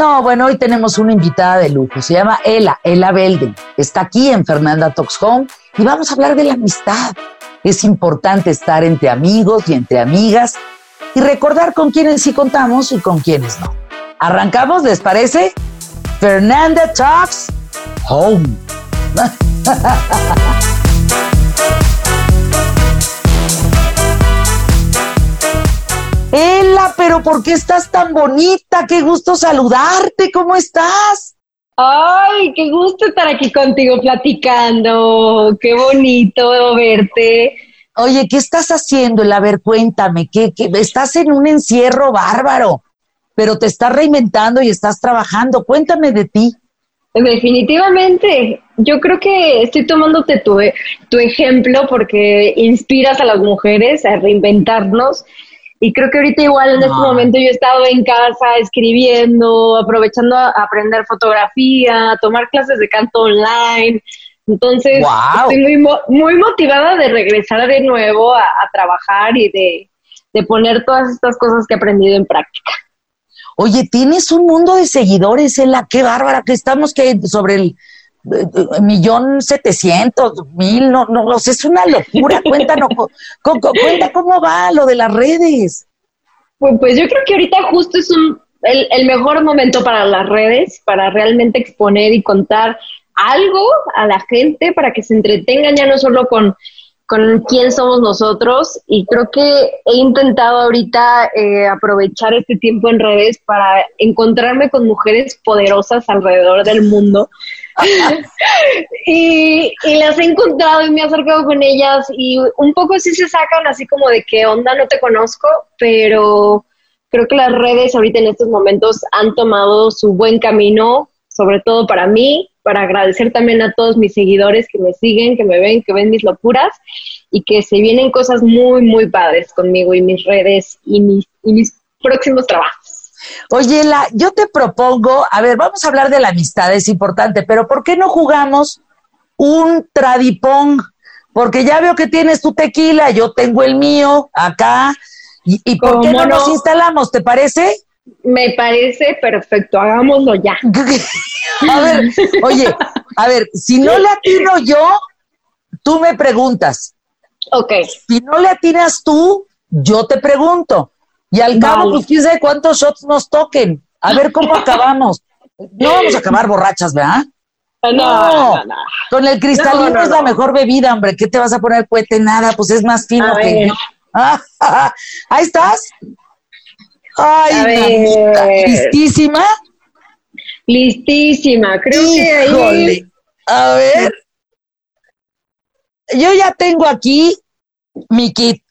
No, bueno, hoy tenemos una invitada de lujo. Se llama Ela, Ela Belden. Está aquí en Fernanda Talks Home y vamos a hablar de la amistad. Es importante estar entre amigos y entre amigas y recordar con quiénes sí contamos y con quiénes no. ¿Arrancamos? ¿Les parece? Fernanda Talks Home. Ela, pero ¿por qué estás tan bonita? Qué gusto saludarte. ¿Cómo estás? Ay, qué gusto estar aquí contigo platicando. Qué bonito verte. Oye, ¿qué estás haciendo? A ver, cuéntame, ¿qué, qué, estás en un encierro bárbaro, pero te estás reinventando y estás trabajando. Cuéntame de ti. Definitivamente, yo creo que estoy tomándote tu, tu ejemplo porque inspiras a las mujeres a reinventarnos y creo que ahorita igual en este momento yo he estado en casa escribiendo, aprovechando a aprender fotografía, a tomar clases de canto online. Entonces, estoy muy, muy motivada de regresar de nuevo a, trabajar y de, de poner todas estas cosas que he aprendido en práctica. Oye, tienes un mundo de seguidores, Ela, qué bárbara, que estamos que sobre el millón setecientos mil, no, no, es una locura. Cuéntanos, cuenta cómo va lo de las redes. Pues, pues yo creo que ahorita justo es un, el, el mejor momento para las redes, para realmente exponer y contar algo a la gente para que se entretengan ya no solo con con quién somos nosotros y creo que he intentado ahorita eh, aprovechar este tiempo en redes para encontrarme con mujeres poderosas alrededor del mundo y, las he encontrado y me he acercado con ellas y un poco sí se sacan así como de qué onda, no te conozco, pero creo que las redes ahorita en estos momentos han tomado su buen camino, sobre todo para mí, para agradecer también a todos mis seguidores que me siguen, que me ven, que ven mis locuras y que se vienen cosas muy, muy padres conmigo y mis redes y mis, y mis próximos trabajos. Oye, la, yo te propongo, a ver, vamos a hablar de la amistad, es importante, pero ¿por qué no jugamos un tradipong? Porque ya veo que tienes tu tequila, yo tengo el mío acá, y, y ¿por qué no, no nos instalamos? ¿Te parece? Me parece perfecto, hagámoslo ya. a ver, oye, a ver, si no le atino yo, tú me preguntas. Ok. Si no le atinas tú, yo te pregunto. Y al cabo, pues quién sabe cuántos shots nos toquen. A ver cómo acabamos. No vamos a acabar borrachas, ¿verdad? No, no, con el cristalino es la mejor bebida, hombre. ¿Qué te vas a poner cohete? Nada, pues es más fino que yo. ahí estás. Ay, listísima. Listísima, creo que ahí. A ver. Yo ya tengo aquí mi kit.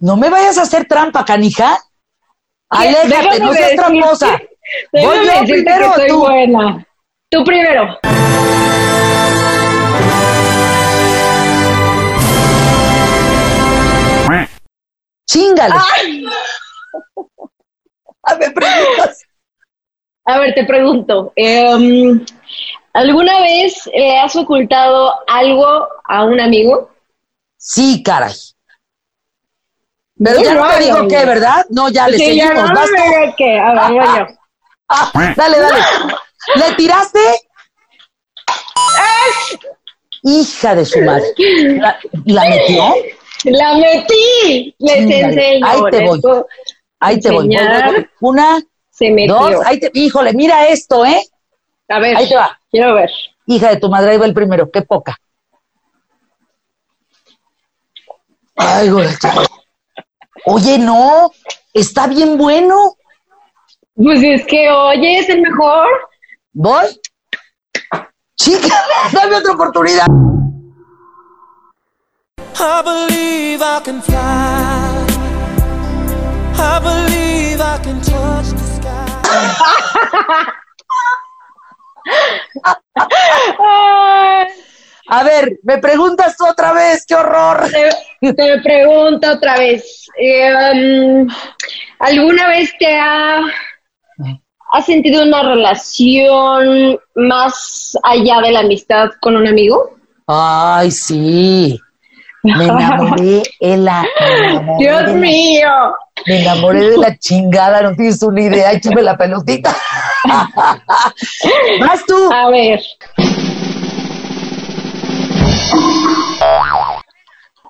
No me vayas a hacer trampa, canija. Aléjate, no seas tramposa. Voy yo primero, tú. Buena. Tú primero. Chingale. Ay. A ver, preguntas. A ver, te pregunto. Em, ¿Alguna vez le has ocultado algo a un amigo? Sí, caray. Pero ya no te digo qué, ¿verdad? No, ya le seguimos. Ya no me qué. A ver, yo. Ah, dale, dale. ¿Le tiraste? Hija de su madre. ¿La, metió? La metí. Les enseño. Ahí te voy. Ahí te voy. Una, se metió. dos, ahí te, híjole, mira esto, ¿eh? A ver. Ahí te va. Quiero ver. Hija de tu madre, ahí va el primero, qué poca. Ay, güey. Oye, no, está bien bueno. Pues es que, oye, es el mejor. ¿Voy? Chica, dame otra oportunidad. I believe I can fly. I believe I can touch the sky. A ver, me preguntas otra vez, qué horror. Te, pregunto otra vez. Eh, um, ¿Alguna vez te ha, has sentido una relación más allá de la amistad con un amigo? Ay, sí. Me enamoré, Ela. Dios mío. Me enamoré de la chingada, no tienes una idea, échame la pelotita. Vas tú. A ver.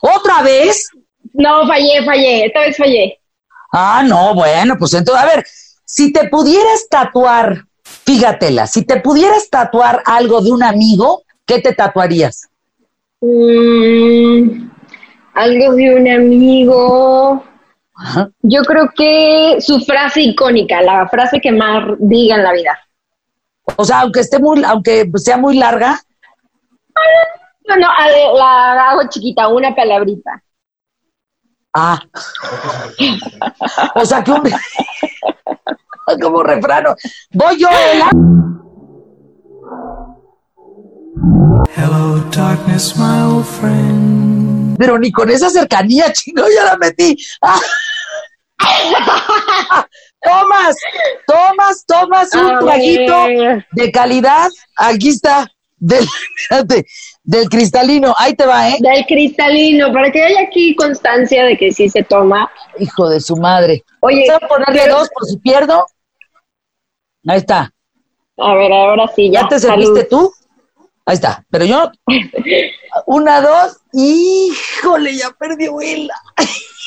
¿Otra vez? No, fallé, fallé, esta vez fallé. Ah, no, bueno, pues entonces, a ver, si te pudieras tatuar, fíjatela, si te pudieras tatuar algo de un amigo, ¿qué te tatuarías? Mm, algo de un amigo. Yo creo que su frase icónica, la frase que más diga en la vida. O sea, aunque esté muy, aunque sea muy larga. No, no, la hago chiquita, una palabrita. Ah. o sea que un... como refrano. Voy yo, Ela. Hello, darkness, my old friend. Pero ni con esa cercanía, chino, ya la metí. tomas, tomas, tomas un traguito de calidad. Aquí está. Del, del cristalino, ahí te va, ¿eh? Del cristalino, para que haya aquí constancia de que sí se toma. Hijo de su madre. Oye, ¿Vas a ponerle dos por si pierdo? Ahí está. A ver, ahora sí, ya. ¿Ya te serviste tú? Ahí está. Pero yo, una, dos, híjole, ya perdió Will.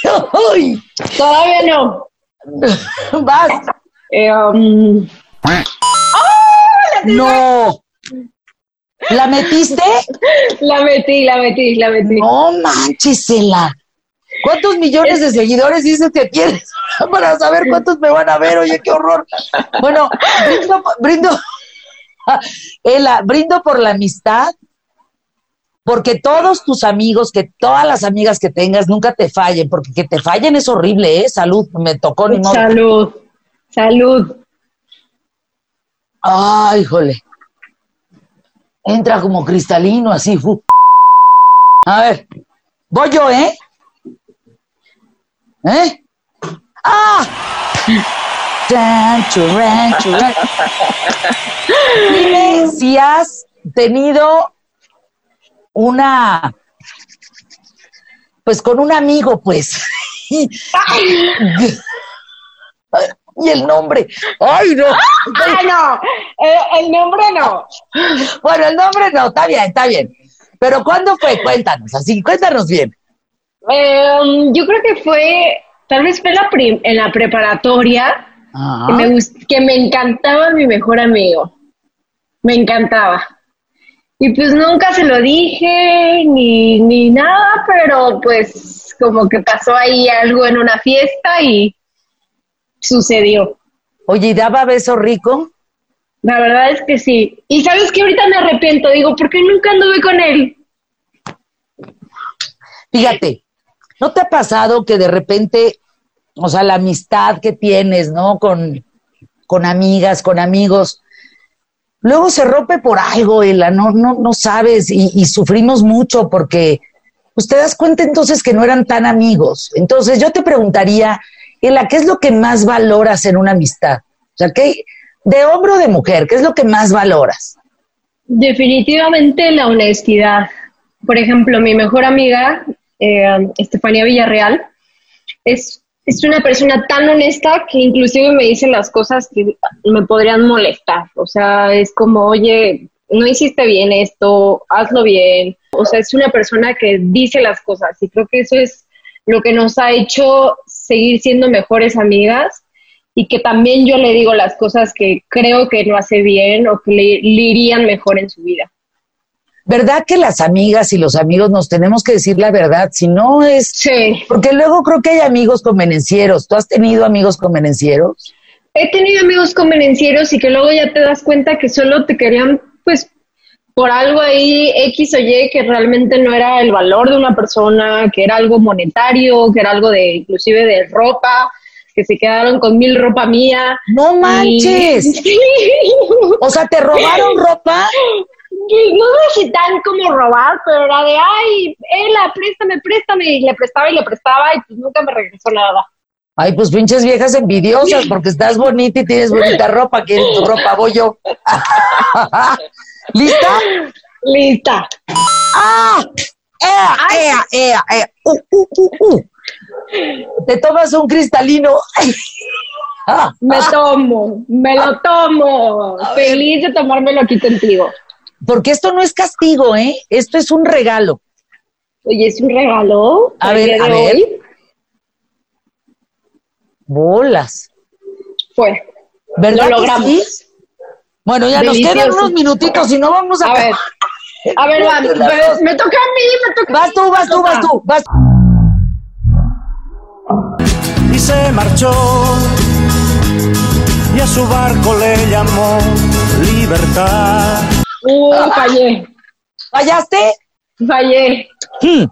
Todavía no. Vas. Eh, um, no. ¿La metiste? La metí, la metí, la metí. No manchisela. ¿Cuántos millones de seguidores dices que tienes para saber cuántos me van a ver? Oye, qué horror. Bueno, brindo, brindo, Ela, brindo por la amistad, porque todos tus amigos, que todas las amigas que tengas nunca te fallen, porque que te fallen es horrible, ¿eh? Salud, me tocó ni modo. Salud, salud. Ay, híjole. Entra como cristalino, así. A ver, voy yo, ¿eh? ¿Eh? ¡Ah! Dime si has tenido una, pues con un amigo, pues. y el nombre. ¡Ay, no! ¡Ay, no! Eh, el nombre no. Bueno, el nombre no, está bien, está bien. Pero ¿cuándo fue? Cuéntanos, así, cuéntanos bien. Em, yo creo que fue, tal vez fue la en la preparatoria, que me, que me encantaba mi mejor amigo. Me encantaba. Y pues nunca se lo dije ni, ni nada, pero pues como que pasó ahí algo en una fiesta y sucedió. Oye, ¿y daba beso rico? La verdad es que sí. Y sabes que ahorita me arrepiento, digo, ¿por qué nunca anduve con él? Fíjate, ¿no te ha pasado que de repente, o sea, la amistad que tienes, ¿no? Con, con amigas, con amigos, luego se rompe por algo, Ela, no, no, no sabes, y, y sufrimos mucho porque pues te das cuenta entonces que no eran tan amigos. Entonces yo te preguntaría, Ela, ¿qué es lo que más valoras en una amistad? O sea, ¿qué, de hombre o de mujer? ¿Qué es lo que más valoras? Definitivamente la honestidad. Por ejemplo, mi mejor amiga, eh, Estefanía Villarreal, es, es una persona tan honesta que inclusive me dice las cosas que me podrían molestar. O sea, es como, oye, no hiciste bien esto, hazlo bien. O sea, es una persona que dice las cosas y creo que eso es lo que nos ha hecho seguir siendo mejores amigas y que también yo le digo las cosas que creo que no hace bien o que le, irían mejor en su vida. ¿Verdad que las amigas y los amigos nos tenemos que decir la verdad? Si no es... Sí. Porque luego creo que hay amigos convenencieros. ¿Tú has tenido amigos convenencieros? He tenido amigos convenencieros y que luego ya te das cuenta que solo te querían, pues, por algo ahí X o Y que realmente no era el valor de una persona, que era algo monetario, que era algo de inclusive de ropa que se quedaron con mil ropa mía. No manches. O sea, ¿te robaron ropa? No sé si tan como robar, pero era de, ay, Ela, préstame, préstame. Y le prestaba y le prestaba y pues nunca me regresó nada. Ay, pues pinches viejas envidiosas, porque estás bonita y tienes bonita ropa. ¿Quién tu ropa? Voy yo. ¿Lista? Lista. ¡Ah! ¡Ea, ea, ea, ea! ¡Uh, uh, uh, uh! Te tomas un cristalino. me tomo, me lo tomo. Feliz de tomármelo aquí contigo. Porque esto no es castigo, ¿eh? Esto es un regalo. Oye, ¿es un regalo? A ver, a ver. Bolas. Fue. ¿Verdad lo logramos. Bueno, ya nos quedan unos minutitos y no vamos a... A ver, a ver, me, toca a mí, me toca Vas tú, vas tú, vas tú, vas Y se marchó y a su barco le llamó libertad. Uh, fallé. ¿Fallaste? Fallé. Hmm.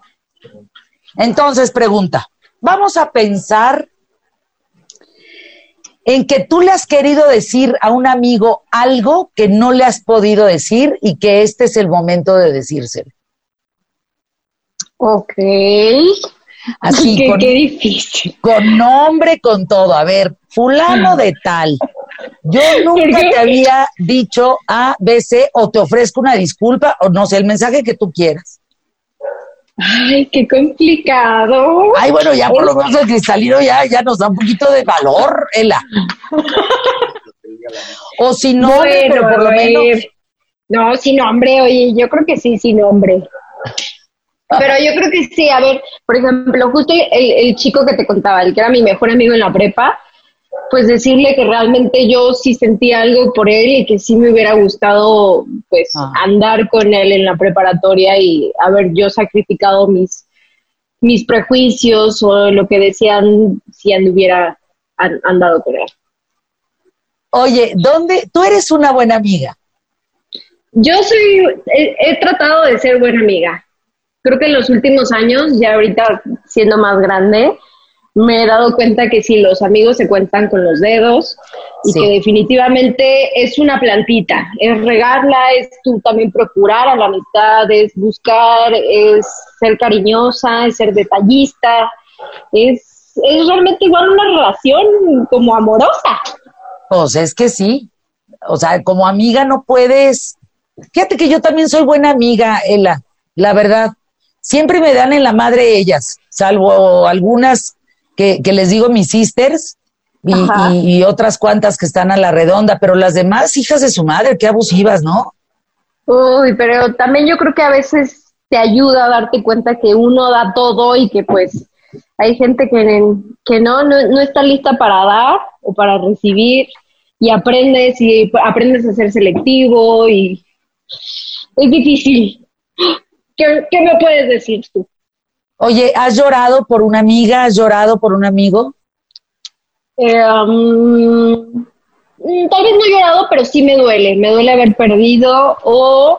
Entonces, pregunta, vamos a pensar en que tú le has querido decir a un amigo algo que no le has podido decir y que este es el momento de decírselo. Ok. Así, qué, qué difícil. Con nombre, con todo. A ver, fulano de tal. Yo nunca te había dicho A, B, C, o te ofrezco una disculpa, o no sé, el mensaje que tú quieras. Ay, qué complicado. Ay, bueno, ya por lo menos el cristalino ya, ya nos da un poquito de valor, Ela. o sin nombre, pero por lo menos. No, sin nombre, oye, yo creo que sí, sin nombre. Pero yo creo que sí, a ver, por ejemplo, justo el, el chico que te contaba, el que era mi mejor amigo en la prepa, pues decirle que realmente yo sí sentía algo por él y que sí me hubiera gustado pues ah. andar con él en la preparatoria y haber yo sacrificado mis mis prejuicios o lo que decían si anduviera andado con él. Oye, ¿dónde tú eres una buena amiga? Yo soy he tratado de ser buena amiga. Creo que en los últimos años, ya ahorita siendo más grande, me he dado cuenta que si los amigos se cuentan con los dedos y que definitivamente es una plantita, es regarla, es tú también procurar a la amistad, es buscar, es ser cariñosa, es ser detallista, es, es realmente igual una relación como amorosa. Pues es que sí, o sea, como amiga no puedes, fíjate que yo también soy buena amiga, Ela, la verdad, siempre me dan en la madre ellas, salvo algunas que, les digo mis sisters y, otras cuantas que están a la redonda, pero las demás hijas de su madre, qué abusivas, ¿no? Uy, pero también yo creo que a veces te ayuda a darte cuenta que uno da todo y que pues hay gente que, que no, no, está lista para dar o para recibir y aprendes y aprendes a ser selectivo y es difícil. ¿Qué, qué me puedes decir tú? Oye, ¿has llorado por una amiga? ¿Has llorado por un amigo? Eh, um, tal vez no he llorado, pero sí me duele. Me duele haber perdido o,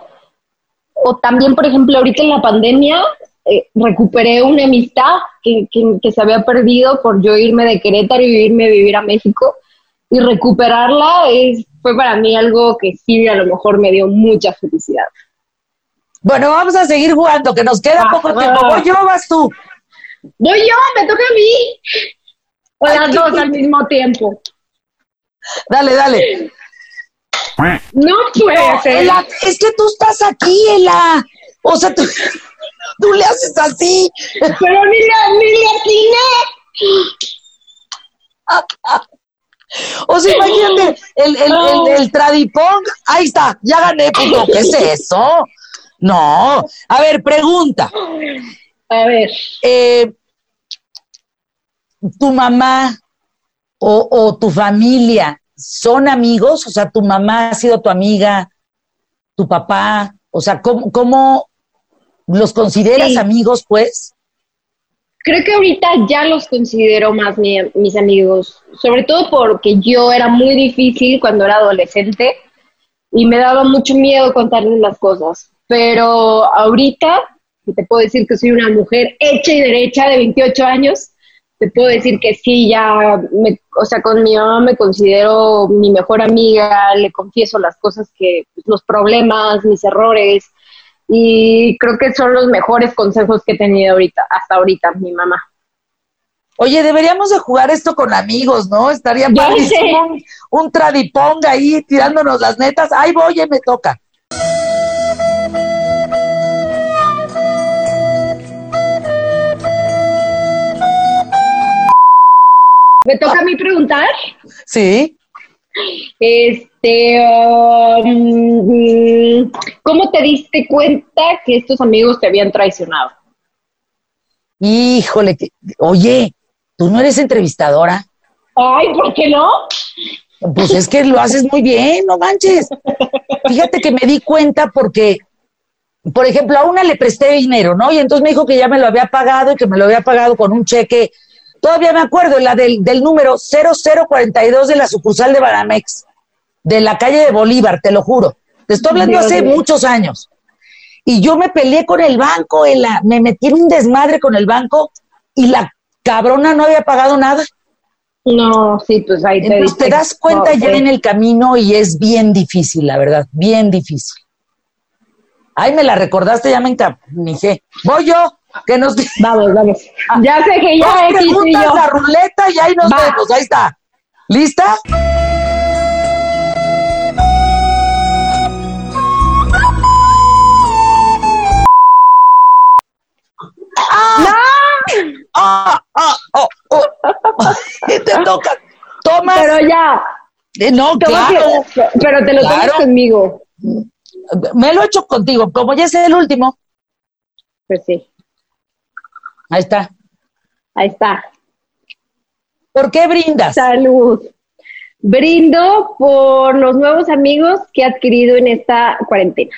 o también, por ejemplo, ahorita en la pandemia eh, recuperé una amistad que, que, se había perdido por yo irme de Querétaro y irme a vivir a México. Y recuperarla es, fue para mí algo que sí a lo mejor me dio mucha felicidad. Bueno, vamos a seguir jugando, que nos queda poco tiempo. ¿Voy yo o vas tú? Voy yo, me toca a mí. O las dos al mismo tiempo. Dale, dale. No puede ser. es que tú estás aquí, Ela. O sea, tú, tú le haces así. Pero ni le, ni le atiné. O sea, imagínate, el, el, el, el, tradipong, ahí está, ya gané. ¿Qué es eso? No, a ver, pregunta. A ver. Eh, ¿Tu mamá o, tu familia son amigos? O sea, ¿tu mamá ha sido tu amiga? ¿Tu papá? O sea, ¿cómo, los consideras amigos, pues? Creo que ahorita ya los considero más mis amigos, sobre todo porque yo era muy difícil cuando era adolescente y me daba mucho miedo contarles las cosas pero ahorita, te puedo decir que soy una mujer hecha y derecha de 28 años, te puedo decir que sí, ya, me, o sea, con mi mamá me considero mi mejor amiga, le confieso las cosas que, pues, los problemas, mis errores, y creo que son los mejores consejos que he tenido ahorita, hasta ahorita, mi mamá. Oye, deberíamos de jugar esto con amigos, ¿no? Estaría padrísimo un, un tradipong ahí tirándonos las netas. Ay, voy, me toca. ¿Me toca a mí preguntar? Sí. Este, um, ¿cómo te diste cuenta que estos amigos te habían traicionado? Híjole, que, oye, ¿tú no eres entrevistadora? Ay, ¿por qué no? Pues es que lo haces muy bien, no manches. Fíjate que me di cuenta porque, por ejemplo, a una le presté dinero, ¿no? Y entonces me dijo que ya me lo había pagado y que me lo había pagado con un cheque. Todavía me acuerdo, la del, del número 0042 de la sucursal de Banamex, de la calle de Bolívar, te lo juro. Te estoy hablando Dios hace muchos años. Y yo me peleé con el banco, en la, me metí en un desmadre con el banco y la cabrona no había pagado nada. No, sí, pues ahí te Entonces te das cuenta ya en el camino y es bien difícil, la verdad, bien difícil. Ay, me la recordaste, ya me encamijé. Voy yo, que nos Vamos, vamos. Ya sé que ya Dos es y yo. la ruleta y ahí nos Va. vemos, ahí está. ¿Lista? ¡Ah! ¡Ah! ¡Oh! oh. ¿Qué te toca? Tomas. Pero ya. Eh, no, claro. que- pero te lo tomas Claro. conmigo. Me lo he hecho contigo. Como ya es el último, Pues sí, ahí está. ahí está. ¿Por qué brindas? Salud. Brindo por los nuevos amigos que he adquirido en esta cuarentena,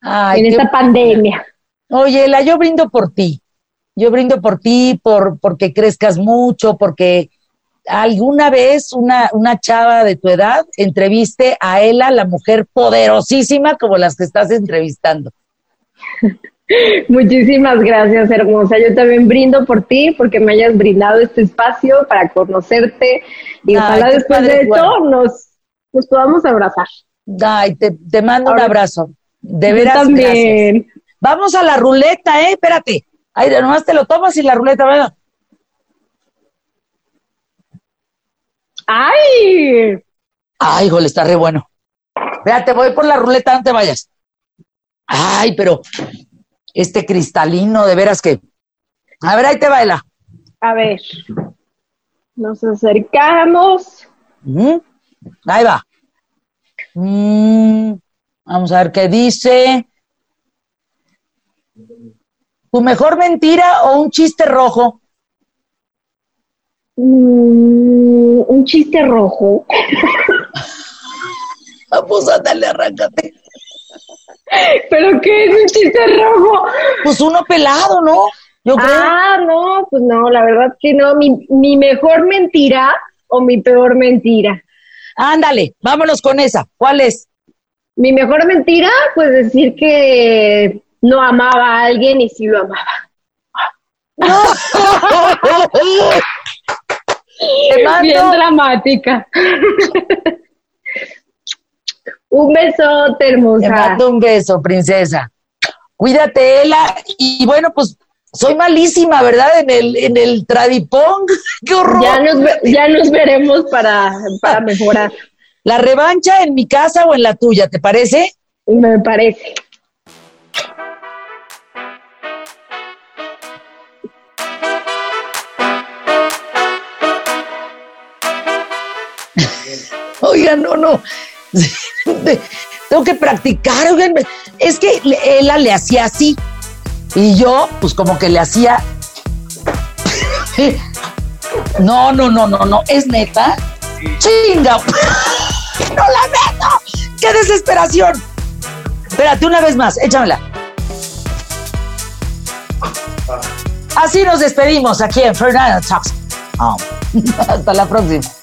Ay, en esta pandemia. Oye, la yo brindo por ti. Yo brindo por ti, por porque crezcas mucho, porque alguna vez una, una chava de tu edad entreviste a Ela, la mujer poderosísima como las que estás entrevistando. Muchísimas gracias, hermosa. Yo también brindo por ti, porque me hayas brindado este espacio para conocerte y Ay, ojalá después padre, de esto bueno. nos, nos podamos abrazar. Ay, te, te mando un abrazo. De veras, gracias. también. Vamos a la ruleta, ¿eh? Espérate. Ay, de nomás te lo tomas y la ruleta, ¿verdad? ¡Ay! Ay, híjole, está re bueno. Espérate, voy por la ruleta, no te vayas. Ay, pero este cristalino, de veras que. A ver, ahí te baila. A ver. Nos acercamos. Ujú. Ahí va. Mm, vamos a ver qué dice. ¿Tu mejor mentira o un chiste rojo? Mm, un chiste rojo. Pues ándale, arráncate. ¿Pero qué es un chiste rojo? Pues uno pelado, ¿no? Yo creo. Ah, no, pues no, la verdad que no. Mi, mi mejor mentira o mi peor mentira. Ándale, vámonos con esa. ¿Cuál es? Mi mejor mentira, pues decir que no amaba a alguien y sí lo amaba. Te mando- Bien dramática. Un besote, Te hermosa. mando un beso, princesa. Cuídate, Ela. Y bueno, pues soy malísima, ¿verdad? En el, en el tradipong. ¡Qué horror! Ya nos, ya nos veremos para, para mejorar, La revancha en mi casa o en la tuya, ¿te parece? me parece. Oigan, no, no. Tengo que practicar, oigan. Es que Ela le hacía así. Y yo, pues como que le hacía. No, no, no, no, no. ¿Es neta? ¡Chinga! ¡No la meto! ¡Qué desesperación! Espérate, una vez más, échamela. Así nos despedimos aquí en Fernando Talks. Oh. Hasta la próxima.